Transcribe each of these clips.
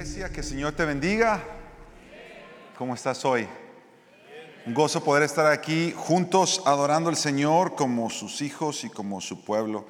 iglesia, que el Señor te bendiga. ¿Cómo estás hoy? Un gozo poder estar aquí juntos adorando al Señor como sus hijos y como su pueblo.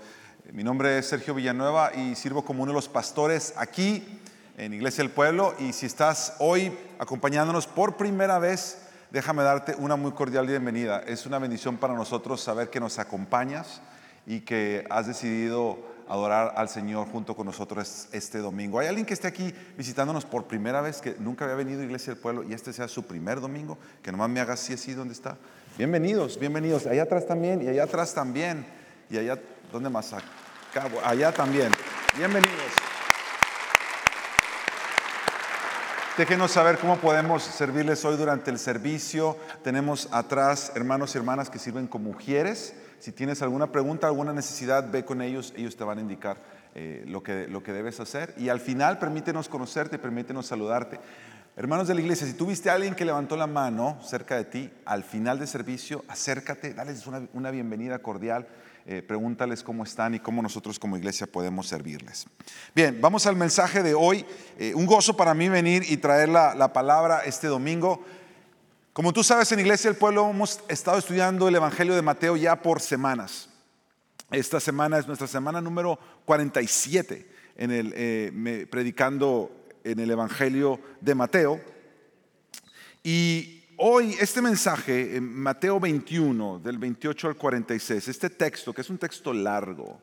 Mi nombre es Sergio Villanueva y sirvo como uno de los pastores aquí en Iglesia del Pueblo. Y si estás hoy acompañándonos por primera vez, déjame darte una muy cordial bienvenida. Es una bendición para nosotros saber que nos acompañas y que has decidido adorar al Señor junto con nosotros este domingo. ¿Hay alguien que esté aquí visitándonos por primera vez, que nunca había venido a Iglesia del Pueblo y este sea su primer domingo? Que nomás me haga así, así, ¿dónde está? Bienvenidos, bienvenidos. Allá atrás también y allá atrás también. Y allá, ¿dónde más? Acá, allá también. Bienvenidos. Déjenos saber cómo podemos servirles hoy durante el servicio. Tenemos atrás hermanos y hermanas que sirven como mujeres. Si tienes alguna pregunta, alguna necesidad, ve con ellos, ellos te van a indicar eh, lo, que, lo que debes hacer. Y al final, permítenos conocerte, permítenos saludarte. Hermanos de la iglesia, si tuviste alguien que levantó la mano cerca de ti, al final del servicio, acércate, dales una, bienvenida cordial, eh, pregúntales cómo están y cómo nosotros como iglesia podemos servirles. Bien, vamos al mensaje de hoy. Eh, un gozo para mí venir y traer la, la palabra este domingo. Como tú sabes, en Iglesia del Pueblo hemos estado estudiando el Evangelio de Mateo ya por semanas. Esta semana es nuestra semana número 47 en el, eh, predicando en el Evangelio de Mateo. Y hoy este mensaje, en Mateo 21, del 28 al 46, este texto, que es un texto largo,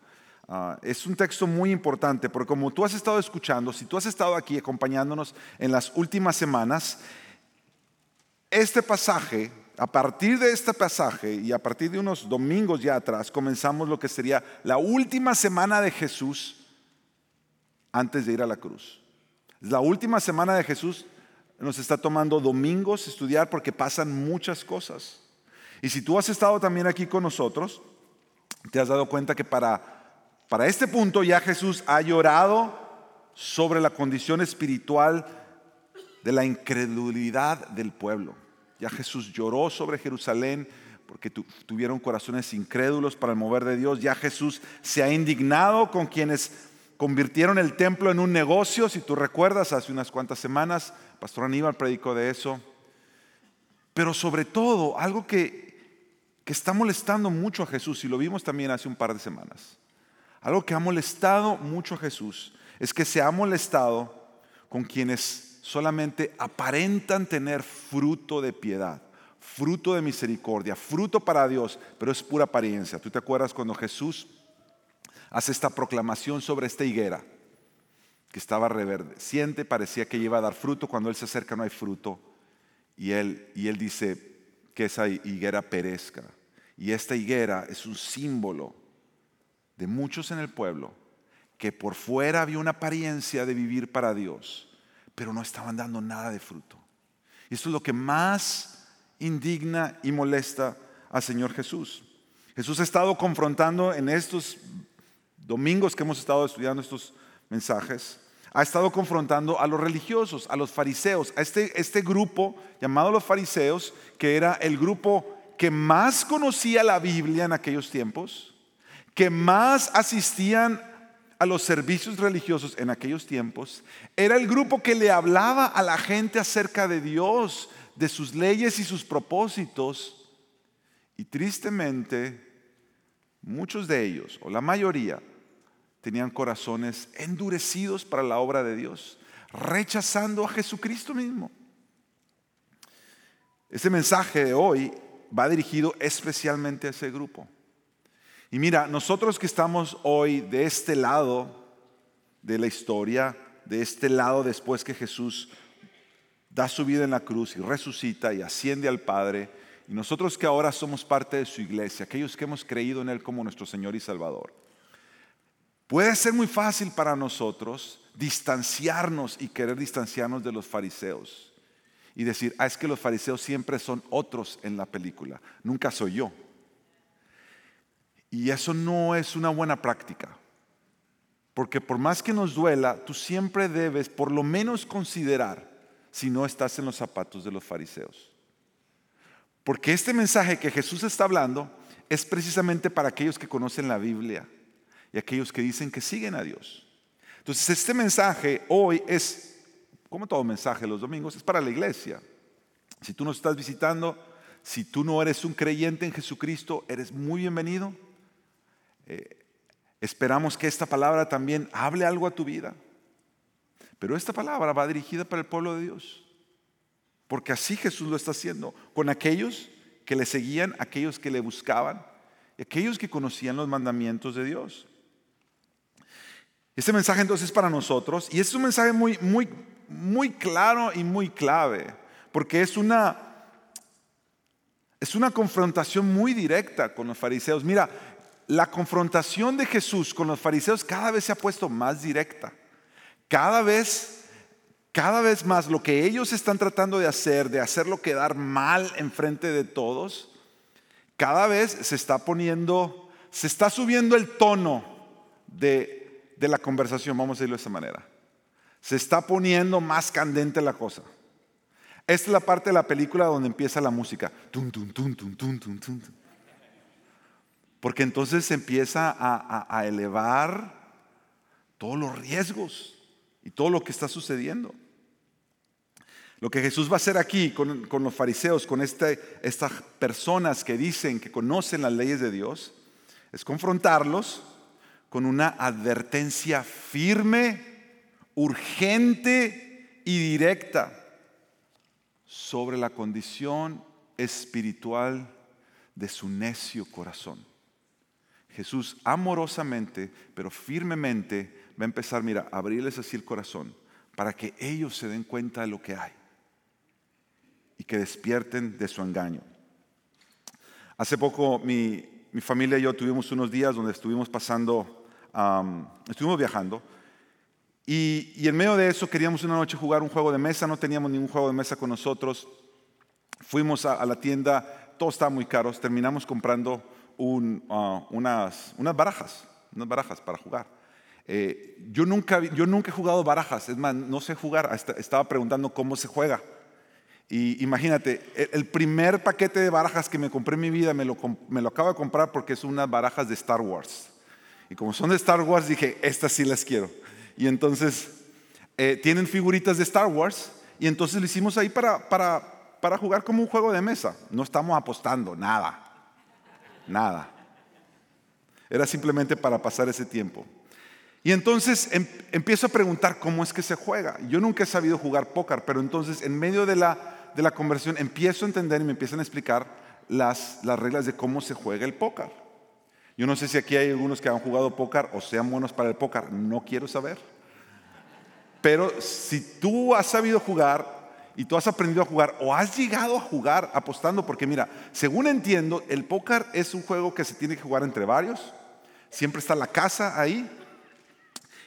ah, es un texto muy importante, porque como tú has estado escuchando, si tú has estado aquí acompañándonos en las últimas semanas, este pasaje, a partir de este pasaje y a partir de unos domingos ya atrás, comenzamos lo que sería la última semana de Jesús antes de ir a la cruz. La última semana de Jesús nos está tomando domingos estudiar porque pasan muchas cosas. Y si tú has estado también aquí con nosotros, te has dado cuenta que para, para este punto ya Jesús ha llorado sobre la condición espiritual de la incredulidad del pueblo. Ya Jesús lloró sobre Jerusalén porque tuvieron corazones incrédulos para el mover de Dios. Ya Jesús se ha indignado con quienes convirtieron el templo en un negocio. Si tú recuerdas, hace unas cuantas semanas, Pastor Aníbal predicó de eso. Pero sobre todo, algo que, que está molestando mucho a Jesús, y lo vimos también hace un par de semanas, algo que ha molestado mucho a Jesús, es que se ha molestado con quienes solamente aparentan tener fruto de piedad, fruto de misericordia, fruto para Dios, pero es pura apariencia. ¿Tú te acuerdas cuando Jesús hace esta proclamación sobre esta higuera? que estaba reverdeciente, parecía que iba a dar fruto, cuando Él se acerca no hay fruto, y Él, y él dice que esa higuera perezca. Y esta higuera es un símbolo de muchos en el pueblo que por fuera había una apariencia de vivir para Dios, pero no estaban dando nada de fruto. Y esto es lo que más indigna y molesta al Señor Jesús. Jesús ha estado confrontando en estos domingos que hemos estado estudiando estos mensajes, ha estado confrontando a los religiosos, a los fariseos, a este, este grupo llamado los fariseos, que era el grupo que más conocía la Biblia en aquellos tiempos, que más asistían a los servicios religiosos en aquellos tiempos, era el grupo que le hablaba a la gente acerca de Dios, de sus leyes y sus propósitos. Y tristemente, muchos de ellos, o la mayoría, tenían corazones endurecidos para la obra de Dios, rechazando a Jesucristo mismo. Ese mensaje de hoy va dirigido especialmente a ese grupo. Y mira, nosotros que estamos hoy de este lado de la historia, de este lado después que Jesús da su vida en la cruz y resucita y asciende al Padre, y nosotros que ahora somos parte de su iglesia, aquellos que hemos creído en Él como nuestro Señor y Salvador, puede ser muy fácil para nosotros distanciarnos y querer distanciarnos de los fariseos y decir, ah, es que los fariseos siempre son otros en la película, nunca soy yo. Y eso no es una buena práctica. Porque por más que nos duela, tú siempre debes por lo menos considerar si no estás en los zapatos de los fariseos. Porque este mensaje que Jesús está hablando es precisamente para aquellos que conocen la Biblia y aquellos que dicen que siguen a Dios. Entonces este mensaje hoy es como todo mensaje los domingos, es para la iglesia. Si tú nos estás visitando, si tú no eres un creyente en Jesucristo, eres muy bienvenido. Eh, esperamos que esta palabra también hable algo a tu vida. Pero esta palabra va dirigida para el pueblo de Dios. Porque así Jesús lo está haciendo con aquellos que le seguían, aquellos que le buscaban, aquellos que conocían los mandamientos de Dios. Este mensaje entonces es para nosotros y es un mensaje muy, muy, muy claro y muy clave, porque es una, es una confrontación muy directa con los fariseos. Mira, la confrontación de Jesús con los fariseos cada vez se ha puesto más directa. Cada vez, cada vez más lo que ellos están tratando de hacer, de hacerlo quedar mal enfrente de todos, cada vez se está poniendo, se está subiendo el tono de, de la conversación, vamos a decirlo de esa manera. Se está poniendo más candente la cosa. Esta es la parte de la película donde empieza la música. Porque entonces se empieza a, elevar todos los riesgos y todo lo que está sucediendo. Lo que Jesús va a hacer aquí con, los fariseos, con este, estas personas que dicen que conocen las leyes de Dios, es confrontarlos con una advertencia firme, urgente y directa sobre la condición espiritual de su necio corazón. Jesús amorosamente, pero firmemente, va a empezar, mira, a abrirles así el corazón para que ellos se den cuenta de lo que hay y que despierten de su engaño. Hace poco mi, familia y yo tuvimos unos días donde estuvimos pasando, estuvimos viajando y, en medio de eso queríamos una noche jugar un juego de mesa, no teníamos ningún juego de mesa con nosotros. Fuimos a, la tienda, todo estaba muy caro, terminamos comprando uh, unas, unas barajas, unas barajas para jugar. Eh, yo, nunca, yo nunca he jugado barajas, es más, no sé jugar, estaba preguntando cómo se juega. Y imagínate, el primer paquete de barajas que me compré en mi vida me lo, me lo acabo de comprar porque son unas barajas de Star Wars. Y como son de Star Wars, dije, estas sí las quiero. Y entonces eh, tienen figuritas de Star Wars y entonces lo hicimos ahí para, para, para jugar como un juego de mesa. No estamos apostando, nada, nada. Era simplemente para pasar ese tiempo. Y entonces em, empiezo a preguntar cómo es que se juega. Yo nunca he sabido jugar póker, pero entonces en medio de la, conversión empiezo a entender y me empiezan a explicar las, las reglas de cómo se juega el póker. Yo no sé si aquí hay algunos que han jugado póker o sean buenos para el póker, no quiero saber. Pero si tú has sabido jugar y tú has aprendido a jugar o has llegado a jugar apostando, porque mira, según entiendo, el póker es un juego que se tiene que jugar entre varios, siempre está la casa ahí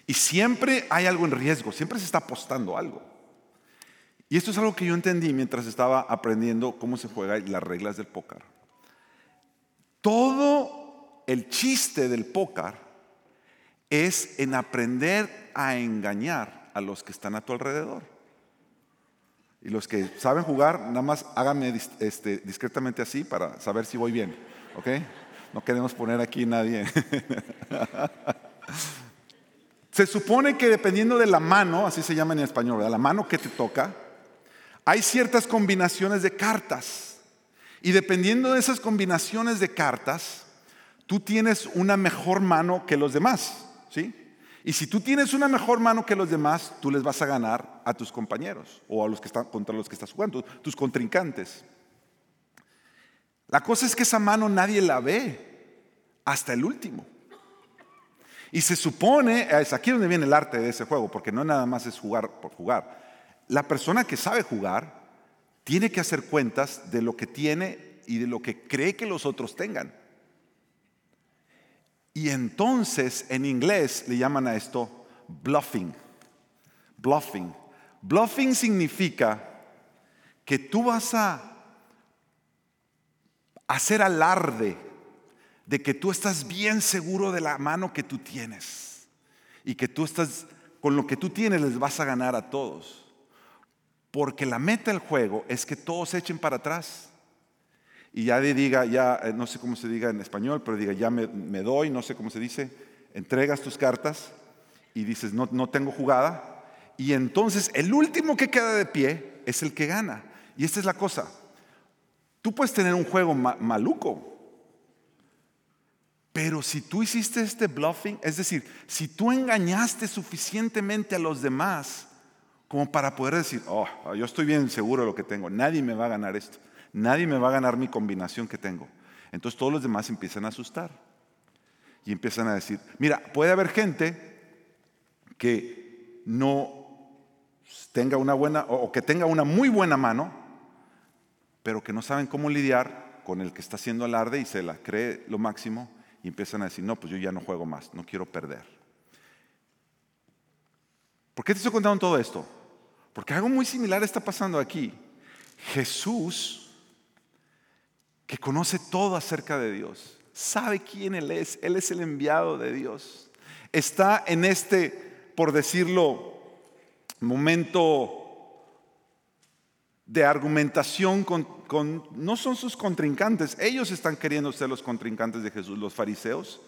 y siempre hay algo en riesgo, siempre se está apostando algo. Y esto es algo que yo entendí mientras estaba aprendiendo cómo se juega y las reglas del póker. Todo el chiste del póker es en aprender a engañar a los que están a tu alrededor. Y los que saben jugar, nada más háganme este, discretamente así para saber si voy bien. ¿Ok? No queremos poner aquí nadie. se supone que dependiendo de la mano, así se llama en español, la mano que te toca, hay ciertas combinaciones de cartas. Y dependiendo de esas combinaciones de cartas, tú tienes una mejor mano que los demás, ¿sí? Y si tú tienes una mejor mano que los demás, tú les vas a ganar a tus compañeros o a los que están contra los que estás jugando, tus contrincantes. La cosa es que esa mano nadie la ve hasta el último. Y se supone, es aquí donde viene el arte de ese juego, porque no nada más es jugar por jugar. La persona que sabe jugar tiene que hacer cuentas de lo que tiene y de lo que cree que los otros tengan. Y entonces en inglés le llaman a esto bluffing. Bluffing. Bluffing significa que tú vas a hacer alarde de que tú estás bien seguro de la mano que tú tienes y que tú estás con lo que tú tienes les vas a ganar a todos. Porque la meta del juego es que todos echen para atrás y ya diga, ya eh, no sé cómo se diga en español, pero diga, ya me, doy, no sé cómo se dice, entregas tus cartas y dices, no, no tengo jugada, y entonces el último que queda de pie es el que gana. Y esta es la cosa. Tú puedes tener un juego maluco, pero si tú hiciste este bluffing, es decir, si tú engañaste suficientemente a los demás como para poder decir, oh, yo estoy bien seguro de lo que tengo, nadie me va a ganar esto, nadie me va a ganar mi combinación que tengo. Entonces todos los demás empiezan a asustar y empiezan a decir, mira, puede haber gente que no tenga una buena o que tenga una muy buena mano, pero que no saben cómo lidiar con el que está haciendo alarde y se la cree lo máximo y empiezan a decir, no, pues yo ya no juego más, no quiero perder. ¿Por qué te estoy contando todo esto? Porque algo muy similar está pasando aquí. Jesús, que conoce todo acerca de Dios, sabe quién Él es, Él es el enviado de Dios, está en este, por decirlo, momento de argumentación con, no son sus contrincantes, ellos están queriendo ser los contrincantes de Jesús, los fariseos.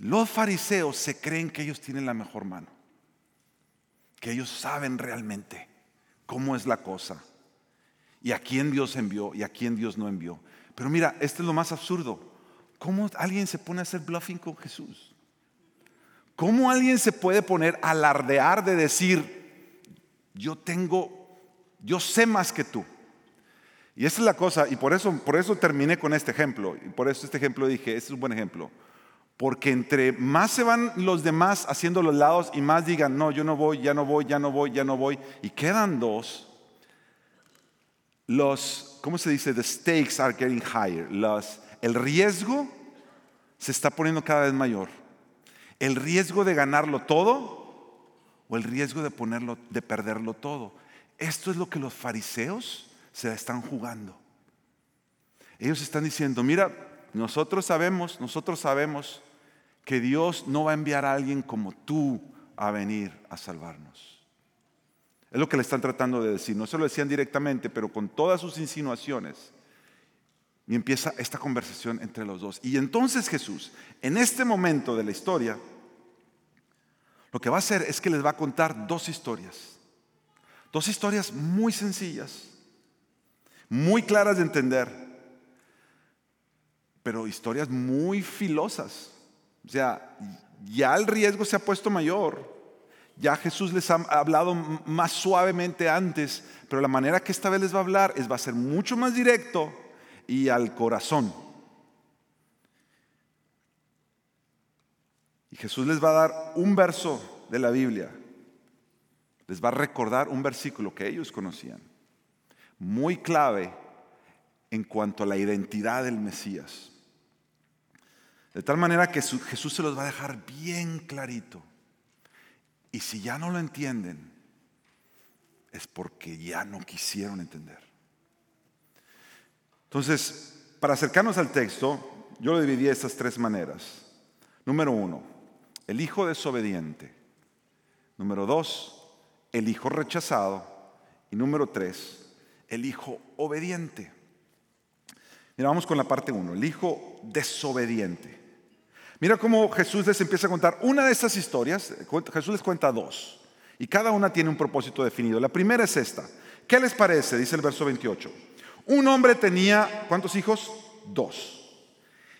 Los fariseos se creen que ellos tienen la mejor mano, que ellos saben realmente cómo es la cosa y a quién Dios envió y a quién Dios no envió. Pero mira, este es lo más absurdo. ¿Cómo alguien se pone a hacer bluffing con Jesús? ¿Cómo alguien se puede poner a alardear de decir, yo tengo yo sé más que tú. Y esa es la cosa, y por eso, por eso terminé con este ejemplo, y por eso este ejemplo dije, este es un buen ejemplo. Porque entre más se van los demás haciendo los lados y más digan, no, yo no voy, ya no voy, ya no voy, ya no voy, y quedan dos, los, ¿cómo se dice? The stakes are getting higher. Los, el riesgo se está poniendo cada vez mayor. El riesgo de ganarlo todo o el riesgo de, ponerlo, de perderlo todo. Esto es lo que los fariseos se están jugando. Ellos están diciendo, mira, nosotros sabemos, nosotros sabemos que Dios no va a enviar a alguien como tú a venir a salvarnos. Es lo que le están tratando de decir. No se lo decían directamente, pero con todas sus insinuaciones. Y empieza esta conversación entre los dos. Y entonces Jesús, en este momento de la historia, lo que va a hacer es que les va a contar dos historias. Dos historias muy sencillas, muy claras de entender, pero historias muy filosas. O sea, ya el riesgo se ha puesto mayor. Ya Jesús les ha hablado más suavemente antes, pero la manera que esta vez les va a hablar es va a ser mucho más directo y al corazón. Y Jesús les va a dar un verso de la Biblia les va a recordar un versículo que ellos conocían, muy clave en cuanto a la identidad del Mesías. De tal manera que Jesús se los va a dejar bien clarito. Y si ya no lo entienden, es porque ya no quisieron entender. Entonces, para acercarnos al texto, yo lo dividí de estas tres maneras. Número uno, el hijo desobediente. Número dos, el hijo rechazado. Y número tres, el hijo obediente. Mira, vamos con la parte uno, el hijo desobediente. Mira cómo Jesús les empieza a contar una de estas historias. Jesús les cuenta dos. Y cada una tiene un propósito definido. La primera es esta. ¿Qué les parece? Dice el verso 28. Un hombre tenía, ¿cuántos hijos? Dos.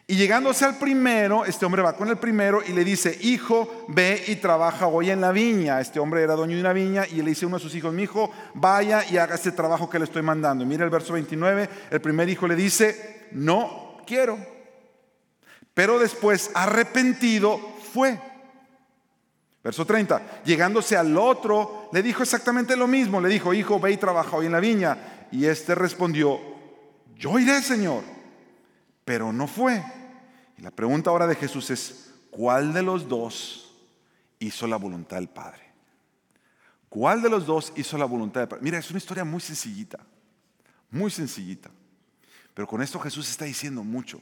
Y llegándose al primero, este hombre va con el primero y le dice, hijo, ve y trabaja hoy en la viña. Este hombre era dueño de una viña y le dice a uno de sus hijos, mi hijo, vaya y haga este trabajo que le estoy mandando. Y mira el verso 29, el primer hijo le dice, no quiero. Pero después, arrepentido, fue. Verso 30, llegándose al otro, le dijo exactamente lo mismo. Le dijo, hijo, ve y trabaja hoy en la viña. Y este respondió, yo iré, Señor pero no fue. Y la pregunta ahora de Jesús es, ¿cuál de los dos hizo la voluntad del Padre? ¿Cuál de los dos hizo la voluntad del Padre? Mira, es una historia muy sencillita, muy sencillita. Pero con esto Jesús está diciendo mucho.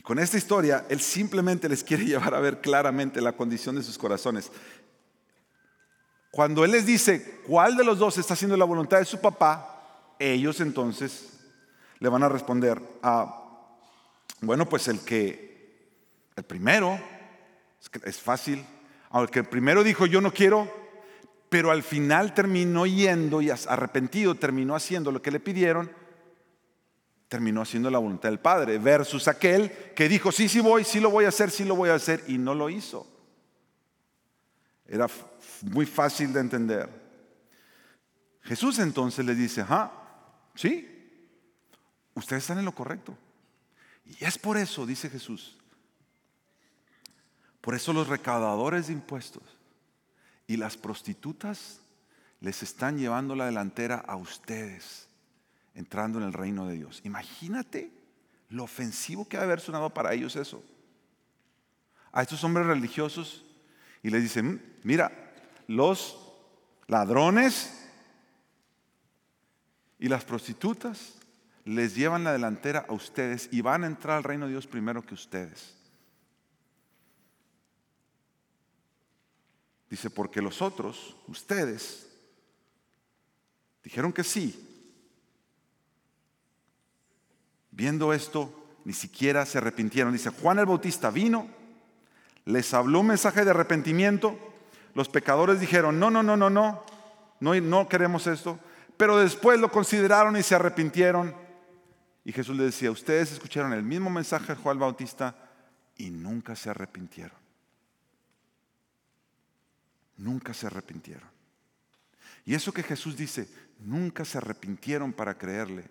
Y con esta historia, Él simplemente les quiere llevar a ver claramente la condición de sus corazones. Cuando Él les dice cuál de los dos está haciendo la voluntad de su papá, ellos entonces le van a responder a, bueno, pues el que, el primero, es fácil, Aunque primero dijo yo no quiero, pero al final terminó yendo y arrepentido, terminó haciendo lo que le pidieron, terminó haciendo la voluntad del Padre, versus aquel que dijo, sí, sí voy, sí lo voy a hacer, sí lo voy a hacer, y no lo hizo. Era muy fácil de entender. Jesús entonces le dice, ah, sí, ustedes están en lo correcto. Y es por eso, dice Jesús, por eso los recaudadores de impuestos y las prostitutas les están llevando la delantera a ustedes, entrando en el reino de Dios. Imagínate lo ofensivo que ha de haber sonado para ellos eso. A estos hombres religiosos y les dicen, mm, mira, los ladrones y las prostitutas les llevan la delantera a ustedes y van a entrar al reino de Dios primero que ustedes. Dice, porque los otros, ustedes, dijeron que sí. Viendo esto, ni siquiera se arrepintieron. Dice, Juan el Bautista vino, les habló un mensaje de arrepentimiento. Los pecadores dijeron, no, no, no, no, no, no, queremos esto. Pero después lo consideraron y se arrepintieron. Y Jesús les decía, ustedes escucharon el mismo mensaje de Juan el Bautista y nunca se arrepintieron nunca se arrepintieron. Y eso que Jesús dice, nunca se arrepintieron para creerle,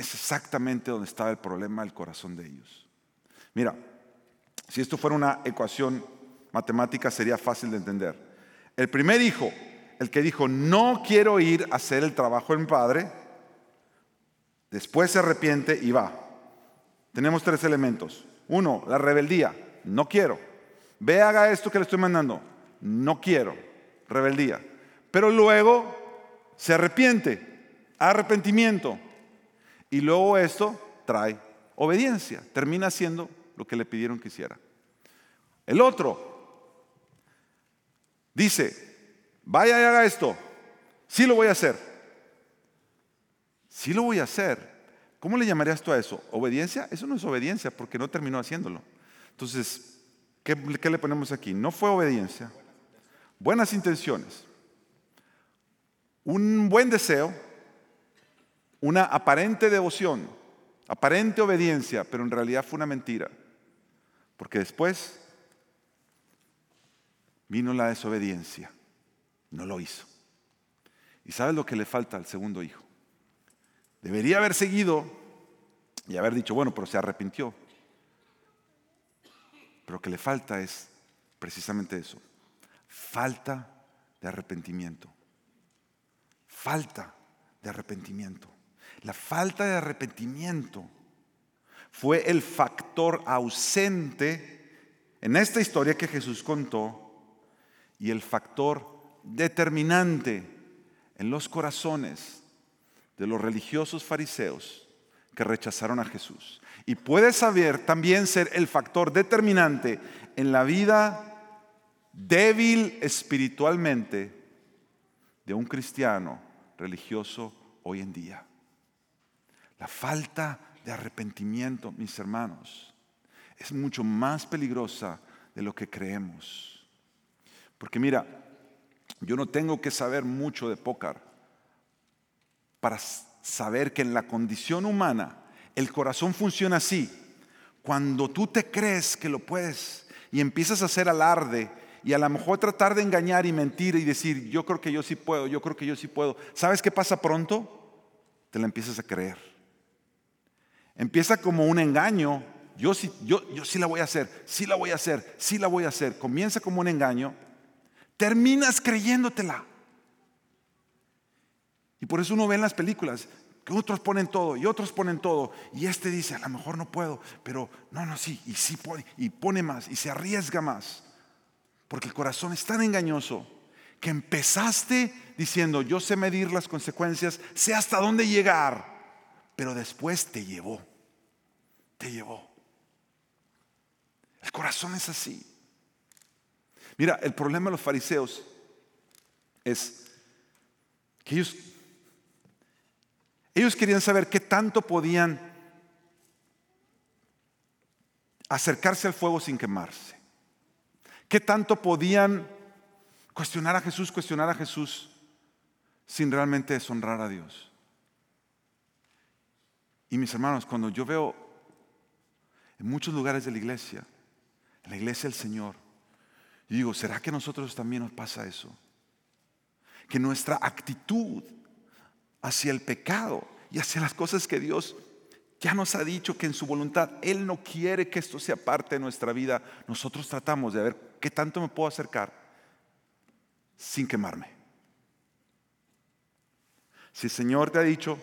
es exactamente donde estaba el problema del corazón de ellos. Mira, si esto fuera una ecuación matemática sería fácil de entender. El primer hijo, el que dijo, no quiero ir a hacer el trabajo mi padre, después se arrepiente y va. Tenemos tres elementos. Uno, la rebeldía, no quiero. Ve, haga esto que le estoy mandando no quiero, rebeldía. Pero luego se arrepiente, arrepentimiento. Y luego esto trae obediencia, termina haciendo lo que le pidieron que hiciera. El otro dice, vaya y haga esto, sí lo voy a hacer. Sí lo voy a hacer. ¿Cómo le llamarías tú a eso? ¿Obediencia? Eso no es obediencia porque no terminó haciéndolo. Entonces, ¿qué, qué le ponemos aquí? No fue obediencia, buenas intenciones, un buen deseo, una aparente devoción, aparente obediencia, pero en realidad fue una mentira. Porque después vino la desobediencia, no lo hizo. ¿Y sabes lo que le falta al segundo hijo? Debería haber seguido y haber dicho, bueno, pero se arrepintió. Pero lo que le falta es precisamente eso, falta de arrepentimiento. Falta de arrepentimiento. La falta de arrepentimiento fue el factor ausente en esta historia que Jesús contó y el factor determinante en los corazones de los religiosos fariseos que rechazaron a Jesús. Y puede saber también ser el factor determinante en la vida débil espiritualmente de un cristiano religioso hoy en día. La falta de arrepentimiento, mis hermanos, es mucho más peligrosa de lo que creemos. Porque mira, yo no tengo que saber mucho de pócar para saber que en la condición humana el corazón funciona así. Cuando tú te crees que lo puedes y empiezas a hacer alarde y a lo mejor tratar de engañar y mentir y decir, yo creo que yo sí puedo, yo creo que yo sí puedo. ¿Sabes qué pasa pronto? Te la empiezas a creer. Empieza como un engaño. Yo sí, yo, yo sí la voy a hacer, sí la voy a hacer, sí la voy a hacer. Comienza como un engaño. Terminas creyéndotela. Y por eso uno ve en las películas que otros ponen todo y otros ponen todo. Y este dice, a lo mejor no puedo, pero no, no, sí, y sí pone, y pone más, y se arriesga más. Porque el corazón es tan engañoso que empezaste diciendo, yo sé medir las consecuencias, sé hasta dónde llegar, pero después te llevó, te llevó. El corazón es así. Mira, el problema de los fariseos es que ellos, ellos querían saber qué tanto podían acercarse al fuego sin quemarse. ¿Qué tanto podían cuestionar a Jesús, cuestionar a Jesús sin realmente deshonrar a Dios? Y mis hermanos, cuando yo veo en muchos lugares de la iglesia, en la iglesia del Señor, yo digo, ¿será que a nosotros también nos pasa eso? Que nuestra actitud hacia el pecado y hacia las cosas que Dios ya nos ha dicho que en su voluntad Él no quiere que esto sea parte de nuestra vida, nosotros tratamos de ver qué tanto me puedo acercar sin quemarme. Si el Señor te ha dicho,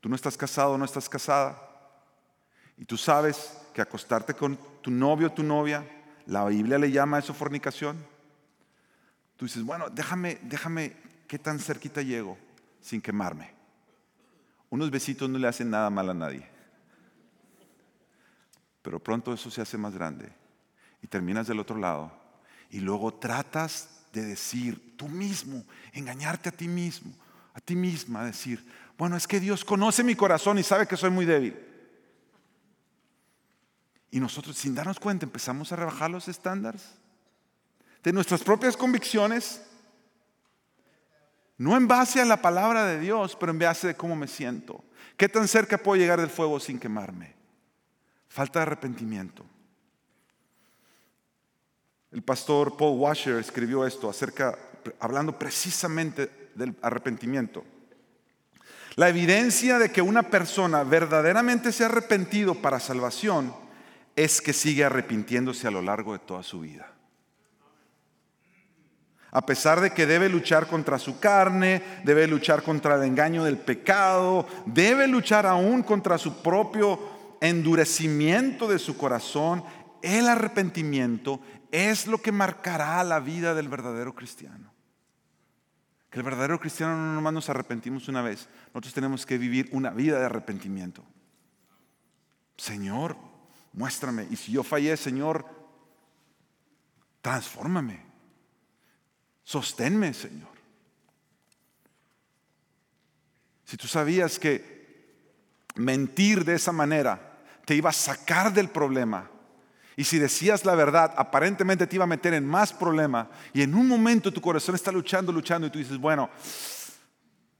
tú no estás casado, no estás casada, y tú sabes que acostarte con tu novio o tu novia, la Biblia le llama eso fornicación, tú dices, bueno, déjame, déjame, ¿qué tan cerquita llego sin quemarme? Unos besitos no le hacen nada mal a nadie. Pero pronto eso se hace más grande y terminas del otro lado y luego tratas de decir tú mismo, engañarte a ti mismo, a ti misma, decir, bueno, es que Dios conoce mi corazón y sabe que soy muy débil. Y nosotros sin darnos cuenta empezamos a rebajar los estándares de nuestras propias convicciones no en base a la palabra de Dios, pero en base a cómo me siento. ¿Qué tan cerca puedo llegar del fuego sin quemarme? Falta de arrepentimiento. El pastor Paul Washer escribió esto acerca, hablando precisamente del arrepentimiento. La evidencia de que una persona verdaderamente se ha arrepentido para salvación es que sigue arrepintiéndose a lo largo de toda su vida a pesar de que debe luchar contra su carne, debe luchar contra el engaño del pecado, debe luchar aún contra su propio endurecimiento de su corazón, el arrepentimiento es lo que marcará la vida del verdadero cristiano. Que el verdadero cristiano no nomás nos arrepentimos una vez, nosotros tenemos que vivir una vida de arrepentimiento. Señor, muéstrame. Y si yo fallé, Señor, transfórmame. Sosténme, Señor. Si tú sabías que mentir de esa manera te iba a sacar del problema, y si decías la verdad, aparentemente te iba a meter en más problema, y en un momento tu corazón está luchando, luchando, y tú dices, bueno,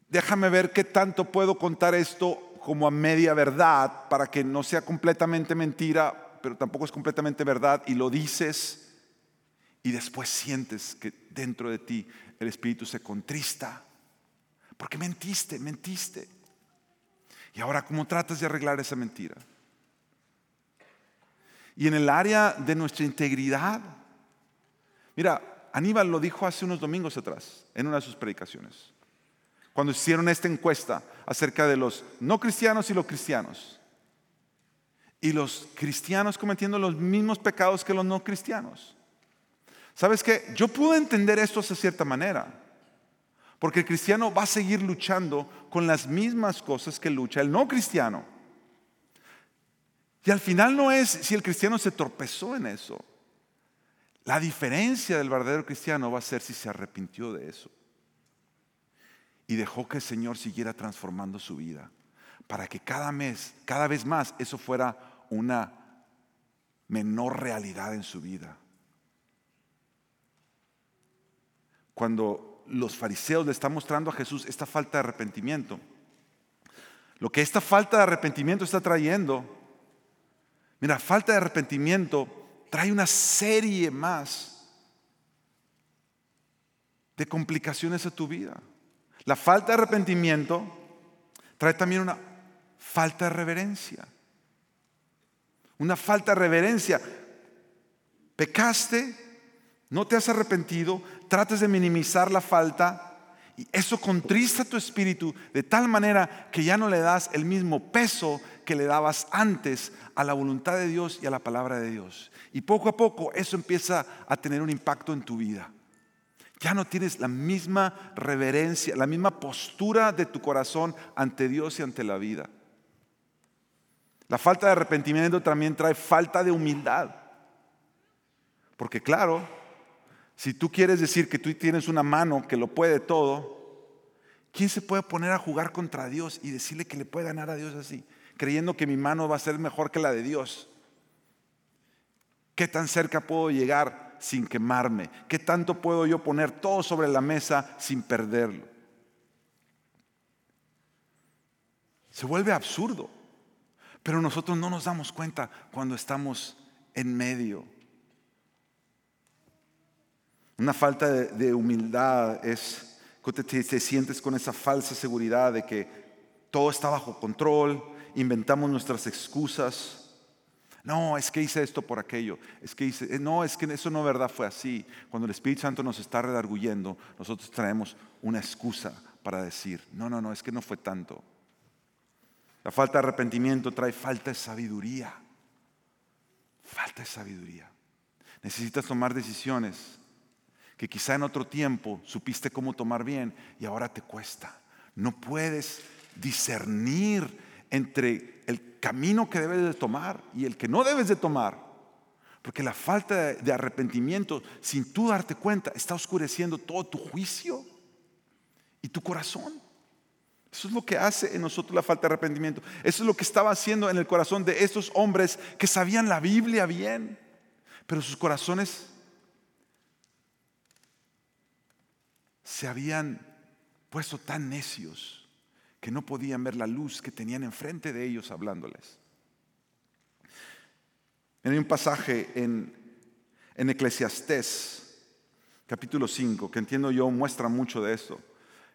déjame ver qué tanto puedo contar esto como a media verdad para que no sea completamente mentira, pero tampoco es completamente verdad, y lo dices y después sientes que dentro de ti el Espíritu se contrista. Porque mentiste, mentiste. Y ahora, ¿cómo tratas de arreglar esa mentira? Y en el área de nuestra integridad, mira, Aníbal lo dijo hace unos domingos atrás, en una de sus predicaciones, cuando hicieron esta encuesta acerca de los no cristianos y los cristianos. Y los cristianos cometiendo los mismos pecados que los no cristianos. ¿Sabes qué? Yo puedo entender esto de cierta manera. Porque el cristiano va a seguir luchando con las mismas cosas que lucha el no cristiano. Y al final no es si el cristiano se tropezó en eso. La diferencia del verdadero cristiano va a ser si se arrepintió de eso. Y dejó que el Señor siguiera transformando su vida. Para que cada mes, cada vez más, eso fuera una menor realidad en su vida. cuando los fariseos le están mostrando a Jesús esta falta de arrepentimiento. Lo que esta falta de arrepentimiento está trayendo, mira, falta de arrepentimiento trae una serie más de complicaciones a tu vida. La falta de arrepentimiento trae también una falta de reverencia. Una falta de reverencia. Pecaste, no te has arrepentido, trates de minimizar la falta y eso contrista tu espíritu de tal manera que ya no le das el mismo peso que le dabas antes a la voluntad de Dios y a la palabra de Dios. Y poco a poco eso empieza a tener un impacto en tu vida. Ya no tienes la misma reverencia, la misma postura de tu corazón ante Dios y ante la vida. La falta de arrepentimiento también trae falta de humildad. Porque claro, si tú quieres decir que tú tienes una mano que lo puede todo, ¿quién se puede poner a jugar contra Dios y decirle que le puede ganar a Dios así? Creyendo que mi mano va a ser mejor que la de Dios. ¿Qué tan cerca puedo llegar sin quemarme? ¿Qué tanto puedo yo poner todo sobre la mesa sin perderlo? Se vuelve absurdo, pero nosotros no nos damos cuenta cuando estamos en medio. Una falta de, humildad es que te, te sientes con esa falsa seguridad de que todo está bajo control, inventamos nuestras excusas. No, es que hice esto por aquello. Es que hice, eh, no, es que eso no verdad fue así. Cuando el Espíritu Santo nos está redarguyendo, nosotros traemos una excusa para decir, no, no, no, es que no fue tanto. La falta de arrepentimiento trae falta de sabiduría. Falta de sabiduría. Necesitas tomar decisiones que quizá en otro tiempo supiste cómo tomar bien y ahora te cuesta. No puedes discernir entre el camino que debes de tomar y el que no debes de tomar. Porque la falta de arrepentimiento, sin tú darte cuenta, está oscureciendo todo tu juicio y tu corazón. Eso es lo que hace en nosotros la falta de arrepentimiento. Eso es lo que estaba haciendo en el corazón de estos hombres que sabían la Biblia bien, pero sus corazones se habían puesto tan necios que no podían ver la luz que tenían enfrente de ellos hablándoles. Hay un pasaje en, en Eclesiastés, capítulo 5, que entiendo yo muestra mucho de esto.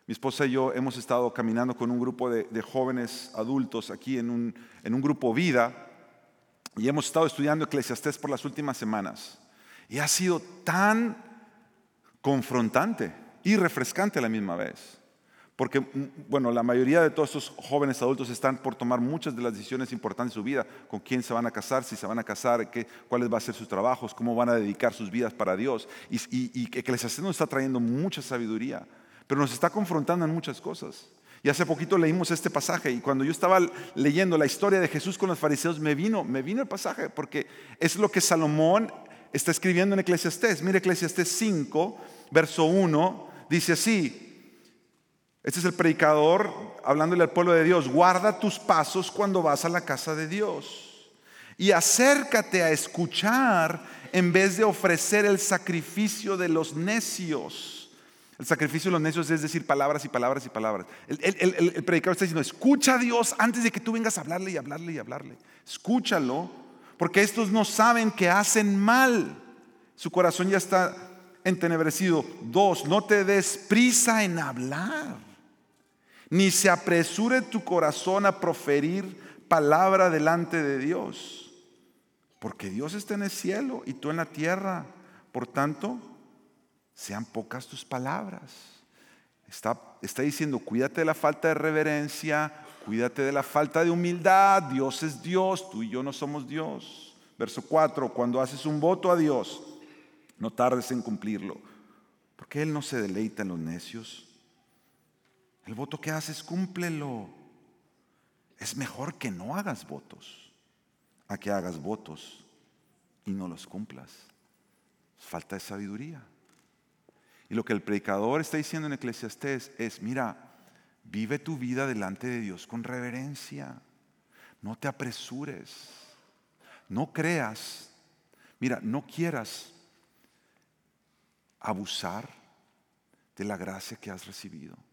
Mi esposa y yo hemos estado caminando con un grupo de, jóvenes adultos aquí en un, en un grupo vida y hemos estado estudiando Eclesiastés por las últimas semanas. Y ha sido tan confrontante y refrescante a la misma vez. Porque, mm, bueno, la mayoría de todos estos jóvenes adultos están por tomar muchas de las decisiones importantes de su vida, con quién se van a casar, si se van a casar, qué, cuáles van a ser sus trabajos, cómo van a dedicar sus vidas para Dios. Y, y, y Eclesiastés nos está trayendo mucha sabiduría pero nos está confrontando en muchas cosas. Y hace poquito leímos este pasaje y cuando yo estaba leyendo la historia de Jesús con los fariseos, me vino, me vino el pasaje porque es lo que Salomón está escribiendo en Eclesiastés. Mire Eclesiastés 5, verso 1, dice así, este es el predicador hablándole al pueblo de Dios, guarda tus pasos cuando vas a la casa de Dios y acércate a escuchar en vez de ofrecer el sacrificio de los necios el sacrificio de los necios es decir palabras y palabras y palabras. El, predicador está diciendo, escucha a Dios antes de que tú vengas a hablarle y hablarle y hablarle. Escúchalo, porque estos no saben que hacen mal. Su corazón ya está entenebrecido. Dos, no te des prisa en hablar, ni se apresure tu corazón a proferir palabra delante de Dios, porque Dios está en el cielo y tú en la tierra. Por tanto, sean pocas tus palabras. Está, diciendo, cuídate de la falta de reverencia, cuídate de la falta de humildad. Dios es Dios, tú y yo no somos Dios. Verso 4, cuando haces un voto a Dios, no tardes en cumplirlo, porque Él no se deleita en los necios. El voto que haces, cúmplelo. Es mejor que no hagas votos a que hagas votos y no los cumplas. Falta de sabiduría. Y lo que el predicador está diciendo en Eclesiastés es, mira, vive tu vida delante de Dios con reverencia. No te apresures. No creas. Mira, no quieras abusar de la gracia que has recibido.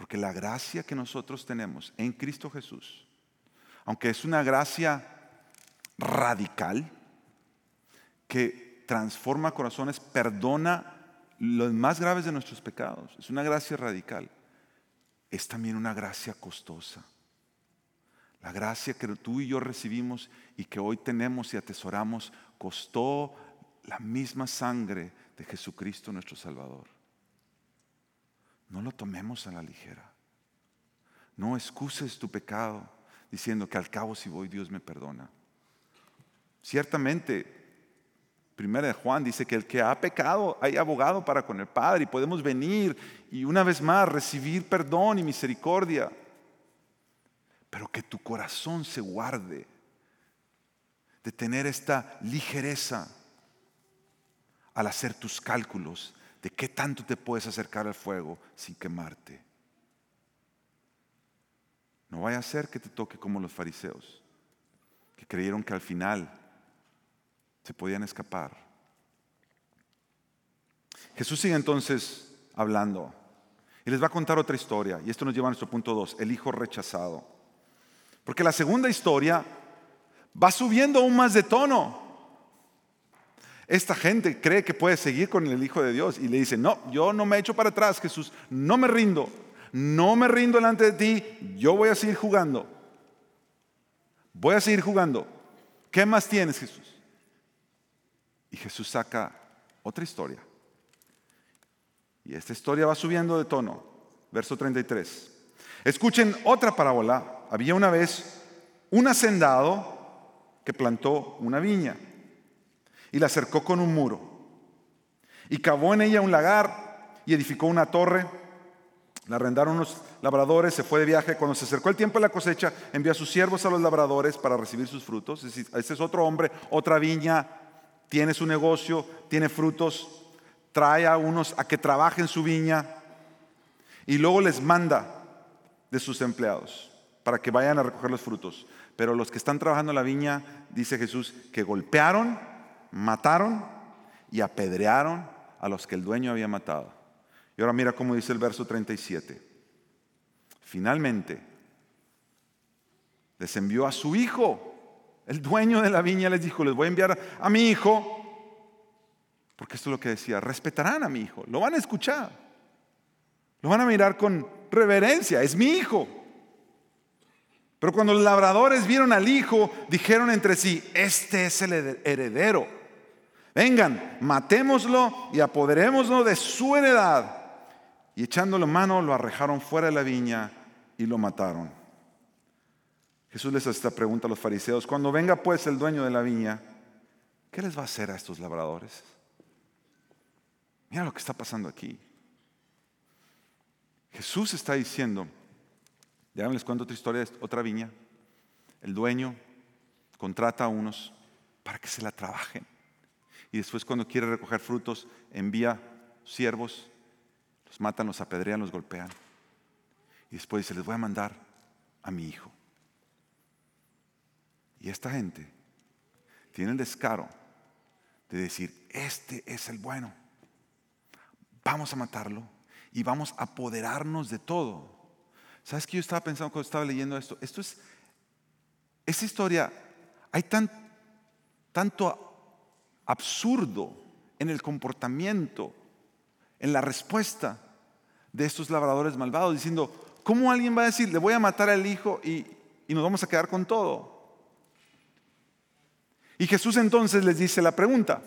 Porque la gracia que nosotros tenemos en Cristo Jesús, aunque es una gracia radical, que transforma corazones, perdona los más graves de nuestros pecados. Es una gracia radical. Es también una gracia costosa. La gracia que tú y yo recibimos y que hoy tenemos y atesoramos costó la misma sangre de Jesucristo nuestro Salvador. No lo tomemos a la ligera. No excuses tu pecado diciendo que al cabo si voy Dios me perdona. Ciertamente Primera de Juan dice que el que ha pecado hay abogado para con el Padre y podemos venir y una vez más recibir perdón y misericordia. Pero que tu corazón se guarde de tener esta ligereza al hacer tus cálculos de qué tanto te puedes acercar al fuego sin quemarte. No vaya a ser que te toque como los fariseos, que creyeron que al final se podían escapar. Jesús sigue entonces hablando y les va a contar otra historia. Y esto nos lleva a nuestro punto 2, el hijo rechazado. Porque la segunda historia va subiendo aún más de tono. Esta gente cree que puede seguir con el Hijo de Dios y le dice, no, yo no me echo para atrás, Jesús, no me rindo, no me rindo delante de ti, yo voy a seguir jugando. Voy a seguir jugando. ¿Qué más tienes, Jesús? Y Jesús saca otra historia. Y esta historia va subiendo de tono. Verso 33. Escuchen otra parábola. Había una vez un hacendado que plantó una viña y la cercó con un muro. Y cavó en ella un lagar y edificó una torre. La arrendaron unos labradores, se fue de viaje. Cuando se acercó el tiempo de la cosecha, envió a sus siervos a los labradores para recibir sus frutos. Este es otro hombre, otra viña, tiene su negocio, tiene frutos, trae a unos a que trabajen su viña y luego les manda de sus empleados para que vayan a recoger los frutos. Pero los que están trabajando en la viña, dice Jesús, que golpearon, mataron y apedrearon a los que el dueño había matado. Y ahora mira cómo dice el verso 37. Finalmente, les envió a su hijo. El dueño de la viña les dijo, les voy a enviar a mi hijo, porque esto es lo que decía, respetarán a mi hijo, lo van a escuchar, lo van a mirar con reverencia, es mi hijo. Pero cuando los labradores vieron al hijo, dijeron entre sí, este es el heredero. Vengan, matémoslo y apoderémoslo de su heredad. Y echándole mano, lo arrejaron fuera de la viña y lo mataron. Jesús les hace esta pregunta a los fariseos, cuando venga pues el dueño de la viña, ¿qué les va a hacer a estos labradores? Mira lo que está pasando aquí. Jesús está diciendo, ya les cuento otra historia, otra viña. El dueño contrata a unos para que se la trabajen. Y después cuando quiere recoger frutos, envía siervos, los matan, los apedrean, los golpean. Y después dice, les voy a mandar a mi hijo. Y esta gente tiene el descaro de decir, este es el bueno. Vamos a matarlo y vamos a apoderarnos de todo. ¿Sabes qué yo estaba pensando cuando estaba leyendo esto? Esto es, esa historia, hay tan, tanto absurdo en el comportamiento, en la respuesta de estos labradores malvados, diciendo, ¿cómo alguien va a decir, le voy a matar al hijo y, y nos vamos a quedar con todo? Y Jesús entonces les dice la pregunta.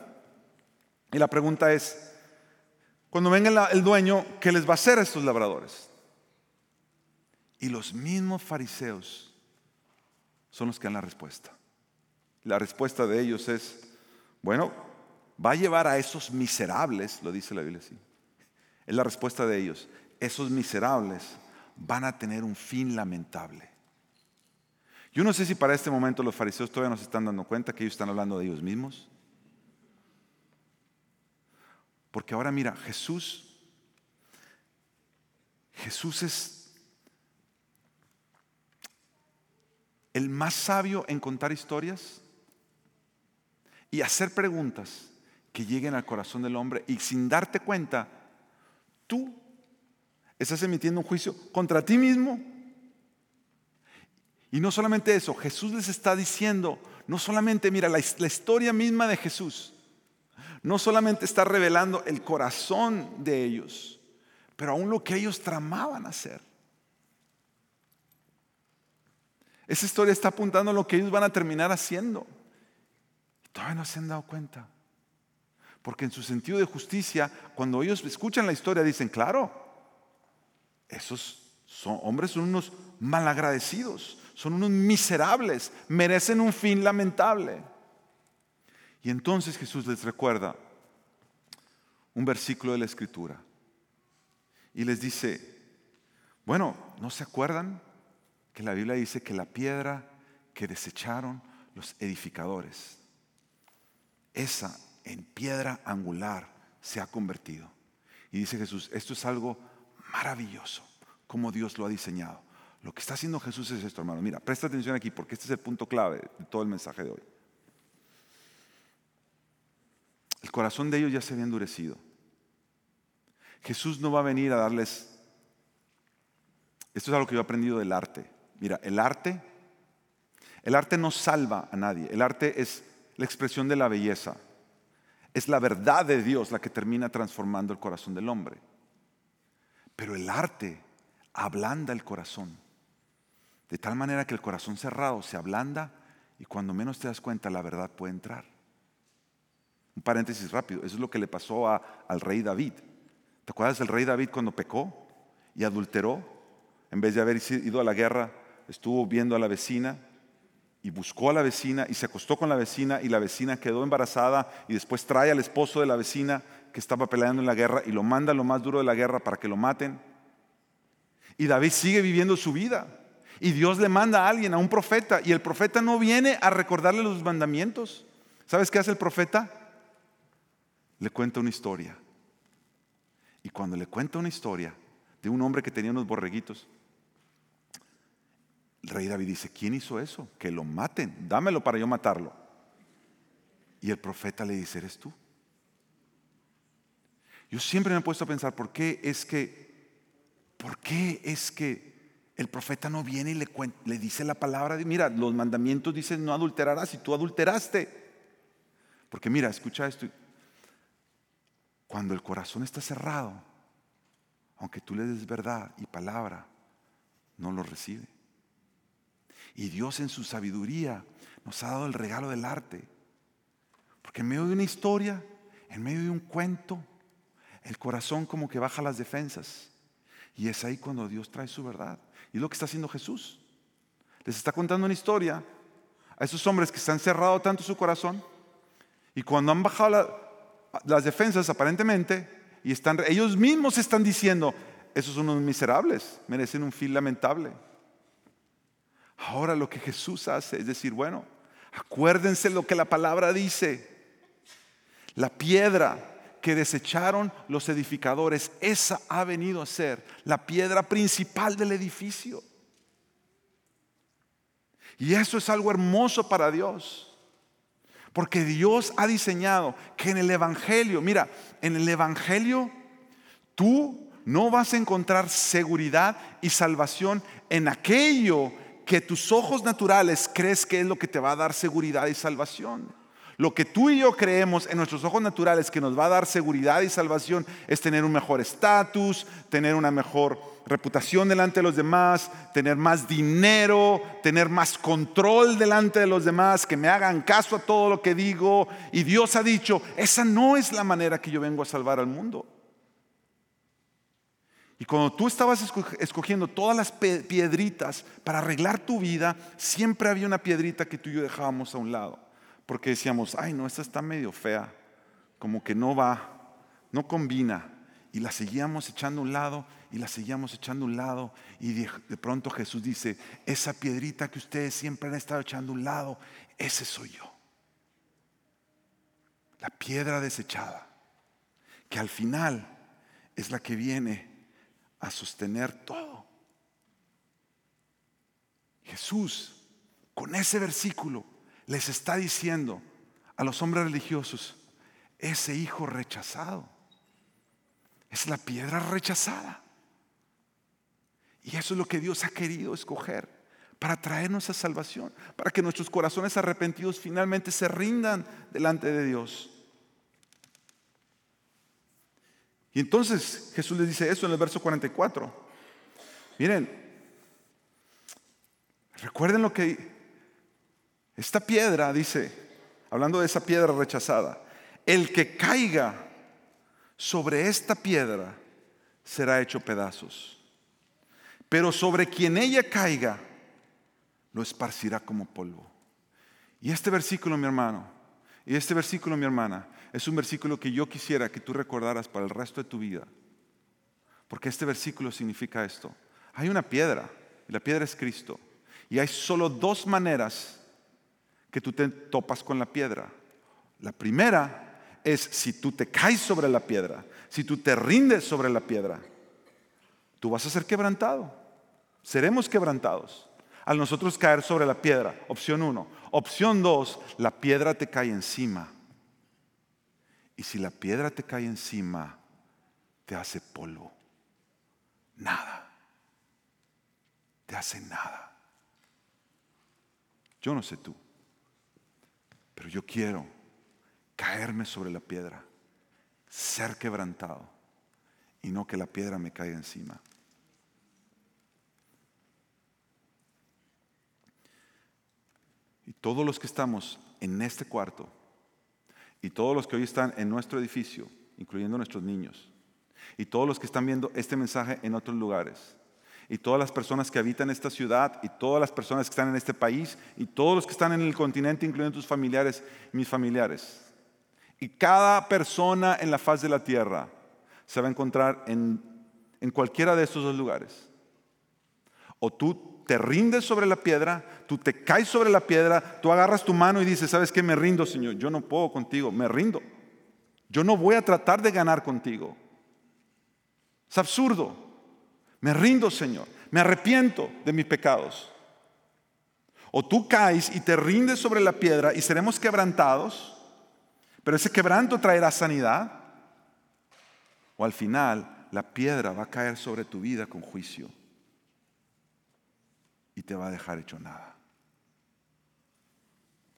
Y la pregunta es, cuando venga el dueño, ¿qué les va a hacer a estos labradores? Y los mismos fariseos son los que dan la respuesta. La respuesta de ellos es, bueno, va a llevar a esos miserables, lo dice la Biblia así. Es la respuesta de ellos. Esos miserables van a tener un fin lamentable. Yo no sé si para este momento los fariseos todavía no se están dando cuenta que ellos están hablando de ellos mismos. Porque ahora mira, Jesús, Jesús es el más sabio en contar historias y hacer preguntas que lleguen al corazón del hombre y sin darte cuenta, tú estás emitiendo un juicio contra ti mismo. Y no solamente eso, Jesús les está diciendo, no solamente, mira, la, historia misma de Jesús, no solamente está revelando el corazón de ellos, pero aún lo que ellos tramaban hacer. Esa historia está apuntando a lo que ellos van a terminar haciendo. Todavía no se han dado cuenta. Porque en su sentido de justicia, cuando ellos escuchan la historia, dicen, claro, esos son, hombres son unos malagradecidos, son unos miserables, merecen un fin lamentable. Y entonces Jesús les recuerda un versículo de la Escritura. Y les dice, bueno, ¿no se acuerdan? que la Biblia dice que la piedra que desecharon los edificadores, esa en piedra angular se ha convertido. Y dice Jesús, esto es algo maravilloso, como Dios lo ha diseñado. Lo que está haciendo Jesús es esto, hermano. Mira, presta atención aquí porque este es el punto clave de todo el mensaje de hoy. El corazón de ellos ya se había endurecido. Jesús no va a venir a darles... Esto es algo que yo he aprendido del arte. Mira, el arte, el arte no salva a nadie. El arte es la expresión de la belleza. Es la verdad de Dios la que termina transformando el corazón del hombre. Pero el arte ablanda el corazón. De tal manera que el corazón cerrado se ablanda y cuando menos te das cuenta la verdad puede entrar. Un paréntesis rápido, eso es lo que le pasó al rey David. ¿Te acuerdas del rey David cuando pecó y adulteró? En vez de haber ido a la guerra, estuvo viendo a la vecina y buscó a la vecina y se acostó con la vecina y la vecina quedó embarazada y después trae al esposo de la vecina que estaba peleando en la guerra y lo manda lo más duro de la guerra para que lo maten. Y David sigue viviendo su vida. Y Dios le manda a alguien, a un profeta, y el profeta no viene a recordarle los mandamientos. ¿Sabes qué hace el profeta? Le cuenta una historia. Y cuando le cuenta una historia de un hombre que tenía unos borreguitos, el rey David dice, ¿quién hizo eso? Que lo maten, dámelo para yo matarlo. Y el profeta le dice, eres tú. Yo siempre me he puesto a pensar, ¿por qué es que, por qué es que el profeta no viene y le, le dice la palabra de, mira, los mandamientos dicen no adulterarás y tú adulteraste? Porque mira, escucha esto, cuando el corazón está cerrado, aunque tú le des verdad y palabra, no lo recibe. Y Dios en su sabiduría nos ha dado el regalo del arte. Porque en medio de una historia, en medio de un cuento, el corazón como que baja las defensas. Y es ahí cuando Dios trae su verdad. Y es lo que está haciendo Jesús. Les está contando una historia a esos hombres que se han cerrado tanto su corazón. Y cuando han bajado la, las defensas aparentemente y están, ellos mismos están diciendo, esos son unos miserables, merecen un fin lamentable. Ahora lo que Jesús hace es decir, bueno, acuérdense lo que la palabra dice. La piedra que desecharon los edificadores, esa ha venido a ser la piedra principal del edificio. Y eso es algo hermoso para Dios. Porque Dios ha diseñado que en el Evangelio, mira, en el Evangelio tú no vas a encontrar seguridad y salvación en aquello que tus ojos naturales crees que es lo que te va a dar seguridad y salvación. Lo que tú y yo creemos en nuestros ojos naturales que nos va a dar seguridad y salvación es tener un mejor estatus, tener una mejor reputación delante de los demás, tener más dinero, tener más control delante de los demás, que me hagan caso a todo lo que digo. Y Dios ha dicho, esa no es la manera que yo vengo a salvar al mundo. Y cuando tú estabas escogiendo todas las piedritas para arreglar tu vida, siempre había una piedrita que tú y yo dejábamos a un lado. Porque decíamos, ay no, esta está medio fea, como que no va, no combina. Y la seguíamos echando a un lado y la seguíamos echando a un lado. Y de, pronto Jesús dice, esa piedrita que ustedes siempre han estado echando a un lado, ese soy yo. La piedra desechada, que al final es la que viene a sostener todo. Jesús, con ese versículo, les está diciendo a los hombres religiosos, ese hijo rechazado es la piedra rechazada. Y eso es lo que Dios ha querido escoger para traernos a salvación, para que nuestros corazones arrepentidos finalmente se rindan delante de Dios. Y entonces Jesús les dice eso en el verso 44. Miren, recuerden lo que esta piedra, dice, hablando de esa piedra rechazada, el que caiga sobre esta piedra será hecho pedazos. Pero sobre quien ella caiga, lo esparcirá como polvo. Y este versículo, mi hermano, y este versículo, mi hermana, es un versículo que yo quisiera que tú recordaras para el resto de tu vida. Porque este versículo significa esto. Hay una piedra, y la piedra es Cristo. Y hay solo dos maneras que tú te topas con la piedra. La primera es si tú te caes sobre la piedra, si tú te rindes sobre la piedra, tú vas a ser quebrantado. Seremos quebrantados. Al nosotros caer sobre la piedra, opción uno. Opción dos, la piedra te cae encima Y si la piedra te cae encima, te hace polvo. Nada. Te hace nada. Yo no sé tú, pero yo quiero caerme sobre la piedra, ser quebrantado y no que la piedra me caiga encima. Y todos los que estamos en este cuarto y todos los que hoy están en nuestro edificio, incluyendo nuestros niños, y todos los que están viendo este mensaje en otros lugares, y todas las personas que habitan esta ciudad, y todas las personas que están en este país, y todos los que están en el continente, incluyendo tus familiares mis familiares. Y cada persona en la faz de la tierra se va a encontrar en, en cualquiera de estos dos lugares. O tú te rindes sobre la piedra, tú te caes sobre la piedra, tú agarras tu mano y dices, ¿sabes qué? Me rindo, Señor. Yo no puedo contigo, me rindo. Yo no voy a tratar de ganar contigo. Es absurdo. Me rindo, Señor. Me arrepiento de mis pecados. O tú caes y te rindes sobre la piedra y seremos quebrantados, pero ese quebranto traerá sanidad. O al final la piedra va a caer sobre tu vida con juicio y te va a dejar hecho nada.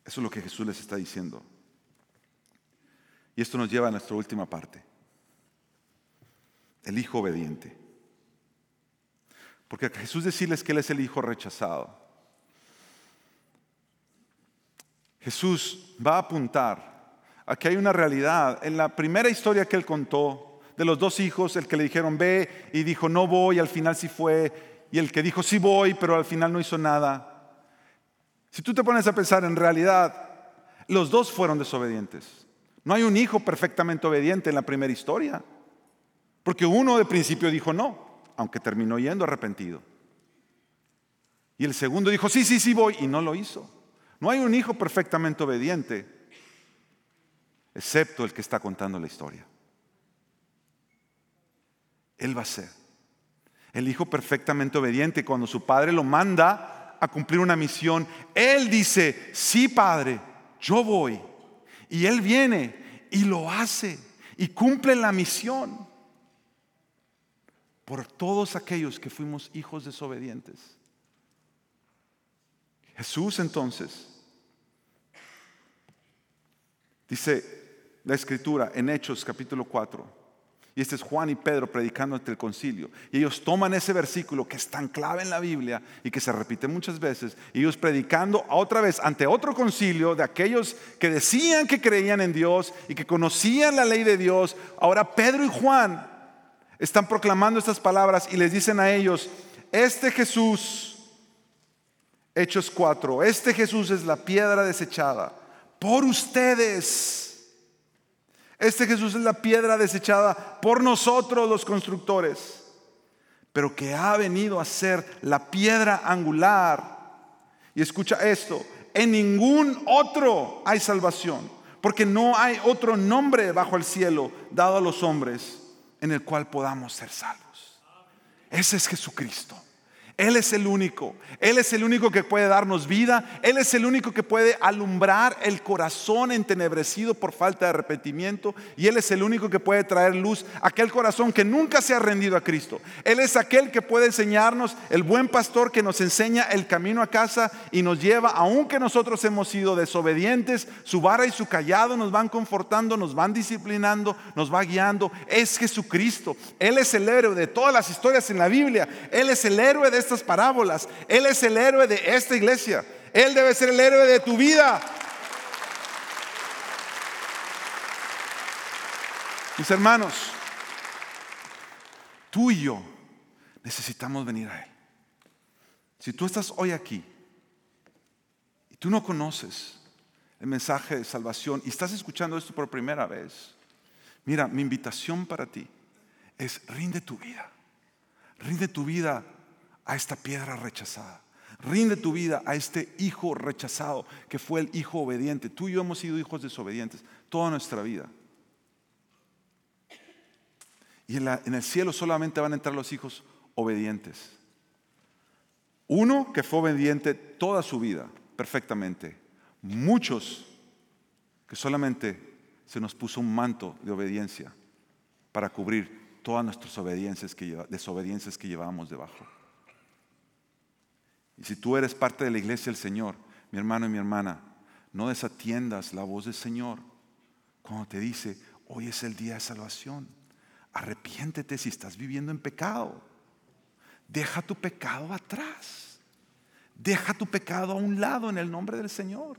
Eso es lo que Jesús les está diciendo. Y esto nos lleva a nuestra última parte. El hijo obediente. Porque Jesús decirles que Él es el hijo rechazado. Jesús va a apuntar a que hay una realidad. En la primera historia que Él contó, de los dos hijos, el que le dijeron ve y dijo no voy, al final sí fue, y el que dijo, sí voy, pero al final no hizo nada. Si tú te pones a pensar en realidad, los dos fueron desobedientes. No hay un hijo perfectamente obediente en la primera historia, porque uno de principio dijo no, aunque terminó yendo arrepentido. Y el segundo dijo, sí, sí, sí voy, y no lo hizo. No hay un hijo perfectamente obediente, excepto el que está contando la historia. Él va a ser el hijo perfectamente obediente, cuando su padre lo manda a cumplir una misión, él dice, sí padre, yo voy. Y él viene y lo hace y cumple la misión por todos aquellos que fuimos hijos desobedientes. Jesús entonces, dice la escritura en Hechos capítulo 4, y este es Juan y Pedro predicando ante el concilio. Y ellos toman ese versículo que es tan clave en la Biblia y que se repite muchas veces. Y ellos predicando otra vez ante otro concilio de aquellos que decían que creían en Dios y que conocían la ley de Dios. Ahora Pedro y Juan están proclamando estas palabras y les dicen a ellos, este Jesús, Hechos 4, este Jesús es la piedra desechada por ustedes este Jesús es la piedra desechada por nosotros los constructores, pero que ha venido a ser la piedra angular. Y escucha esto, en ningún otro hay salvación, porque no hay otro nombre bajo el cielo dado a los hombres en el cual podamos ser salvos. Ese es Jesucristo. Él es el único. Él es el único que puede darnos vida. Él es el único que puede alumbrar el corazón entenebrecido por falta de arrepentimiento. Y Él es el único que puede traer luz a aquel corazón que nunca se ha rendido a Cristo. Él es aquel que puede enseñarnos, el buen pastor que nos enseña el camino a casa y nos lleva, aunque nosotros hemos sido desobedientes, su vara y su callado nos van confortando, nos van disciplinando, nos va guiando. Es Jesucristo. Él es el héroe de todas las historias en la Biblia. Él es el héroe de estas parábolas. Él es el héroe de esta iglesia. Él debe ser el héroe de tu vida. Mis hermanos, tú y yo necesitamos venir a Él. Si tú estás hoy aquí y tú no conoces el mensaje de salvación y estás escuchando esto por primera vez, mira, mi invitación para ti es rinde tu vida. Rinde tu vida a esta piedra rechazada. Rinde tu vida a este hijo rechazado que fue el hijo obediente. Tú y yo hemos sido hijos desobedientes toda nuestra vida. Y en, el cielo solamente van a entrar los hijos obedientes. Uno que fue obediente toda su vida, perfectamente. Muchos que solamente se nos puso un manto de obediencia para cubrir todas nuestras obediencias que desobediencias que llevábamos debajo. Y si tú eres parte de la iglesia del Señor, mi hermano y mi hermana, no desatiendas la voz del Señor cuando te dice, hoy es el día de salvación. Arrepiéntete si estás viviendo en pecado. Deja tu pecado atrás. Deja tu pecado a un lado en el nombre del Señor.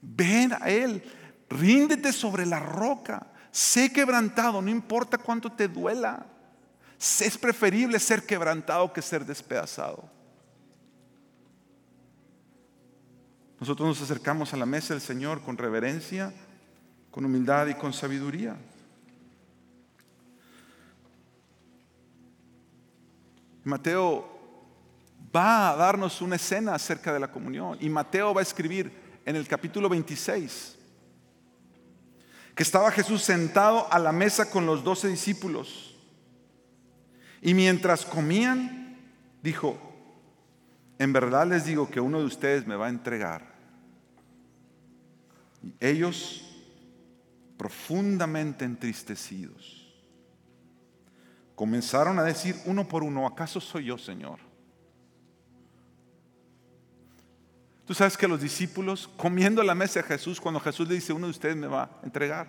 Ven a Él. Ríndete sobre la roca. Sé quebrantado, no importa cuánto te duela. Es preferible ser quebrantado que ser despedazado. Nosotros nos acercamos a la mesa del Señor con reverencia, con humildad y con sabiduría. Mateo va a darnos una escena acerca de la comunión y Mateo va a escribir en el capítulo 26 que estaba Jesús sentado a la mesa con los doce discípulos y mientras comían dijo, en verdad les digo que uno de ustedes me va a entregar. Y ellos profundamente entristecidos comenzaron a decir uno por uno, ¿acaso soy yo, Señor? Tú sabes que los discípulos, comiendo la mesa de Jesús, cuando Jesús le dice, uno de ustedes me va a entregar,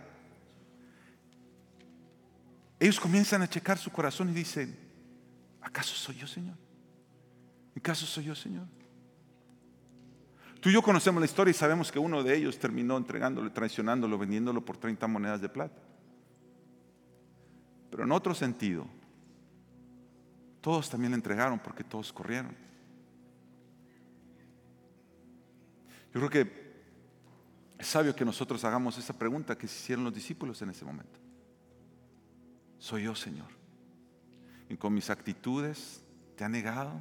ellos comienzan a checar su corazón y dicen, ¿acaso soy yo, Señor? ¿Acaso soy yo, Señor? Tú y yo conocemos la historia y sabemos que uno de ellos terminó entregándolo, traicionándolo, vendiéndolo por 30 monedas de plata. Pero en otro sentido, todos también le entregaron porque todos corrieron. Yo creo que es sabio que nosotros hagamos esa pregunta que se hicieron los discípulos en ese momento. Soy yo, Señor. Y con mis actitudes te ha negado.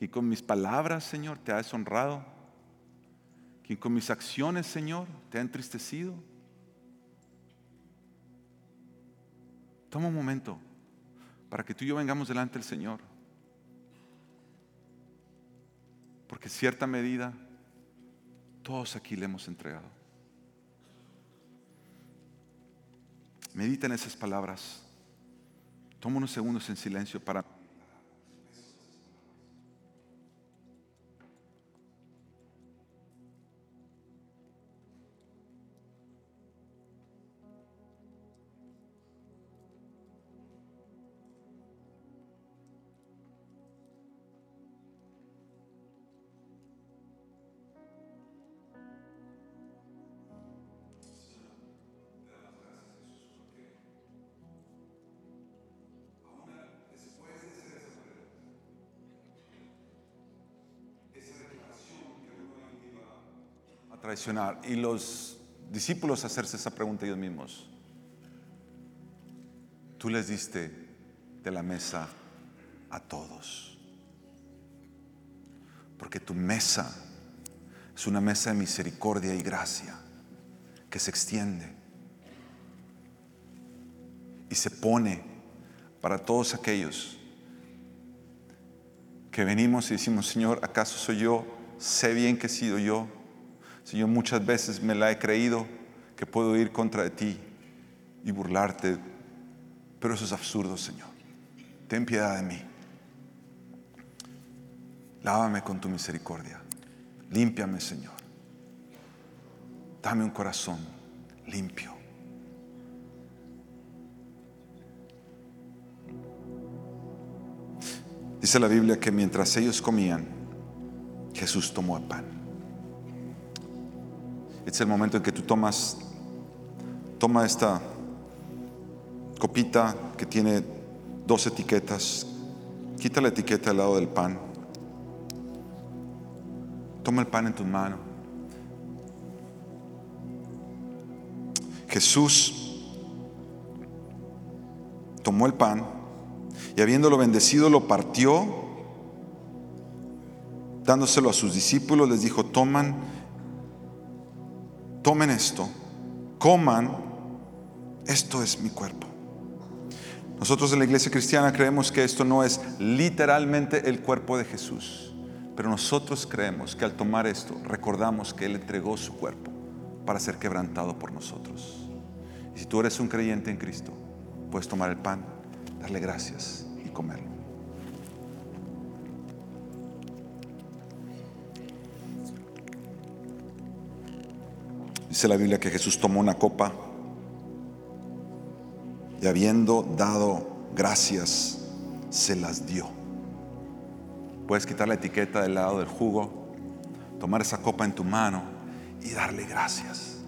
Y con mis palabras, Señor, te ha deshonrado. Y con mis acciones, Señor, te ha entristecido. Toma un momento para que tú y yo vengamos delante del Señor. Porque cierta medida todos aquí le hemos entregado. Medita en esas palabras. Toma unos segundos en silencio para... Y los discípulos hacerse esa pregunta ellos mismos. Tú les diste de la mesa a todos. Porque tu mesa es una mesa de misericordia y gracia que se extiende y se pone para todos aquellos que venimos y decimos, Señor, ¿acaso soy yo? Sé bien que he sido yo Señor, muchas veces me la he creído que puedo ir contra de ti y burlarte, pero eso es absurdo, Señor. Ten piedad de mí. Lávame con tu misericordia. Límpiame, Señor. Dame un corazón limpio. Dice la Biblia que mientras ellos comían, Jesús tomó el pan. Es el momento en que tú tomas, toma esta copita que tiene dos etiquetas, quita la etiqueta al lado del pan, toma el pan en tu mano. Jesús tomó el pan y habiéndolo bendecido lo partió, dándoselo a sus discípulos, les dijo, toman tomen esto, coman, esto es mi cuerpo. Nosotros en la iglesia cristiana creemos que esto no es literalmente el cuerpo de Jesús, pero nosotros creemos que al tomar esto recordamos que Él entregó su cuerpo para ser quebrantado por nosotros. Y si tú eres un creyente en Cristo, puedes tomar el pan, darle gracias y comerlo. Dice la Biblia que Jesús tomó una copa y habiendo dado gracias, se las dio. Puedes quitar la etiqueta del lado del jugo, tomar esa copa en tu mano y darle gracias.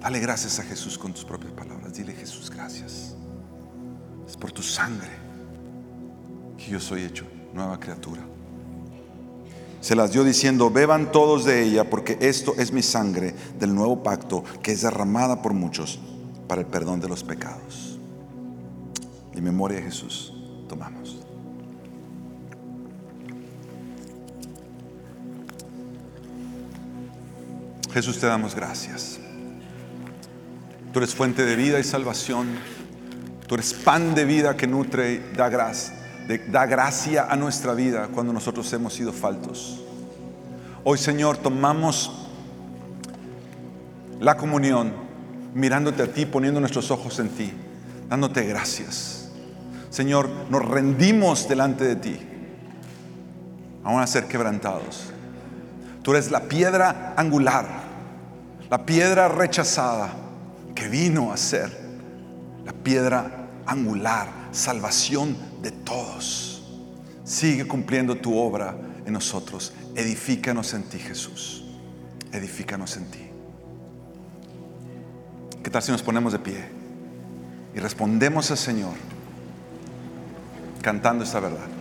Dale gracias a Jesús con tus propias palabras. Dile Jesús, gracias. Es por tu sangre que yo soy hecho nueva criatura. Se las dio diciendo, beban todos de ella, porque esto es mi sangre del nuevo pacto que es derramada por muchos para el perdón de los pecados. En memoria de Jesús, tomamos. Jesús, te damos gracias. Tú eres fuente de vida y salvación. Tú eres pan de vida que nutre y da gracia, da gracia a nuestra vida cuando nosotros hemos sido faltos. Hoy, Señor, tomamos la comunión mirándote a ti, poniendo nuestros ojos en ti, dándote gracias. Señor, nos rendimos delante de ti, aún a ser quebrantados. Tú eres la piedra angular, la piedra rechazada que vino a ser la piedra angular, salvación de todos. Sigue cumpliendo tu obra en nosotros. Edifícanos en ti, Jesús. Edifícanos en ti. ¿Qué tal si nos ponemos de pie y respondemos al Señor cantando esta verdad?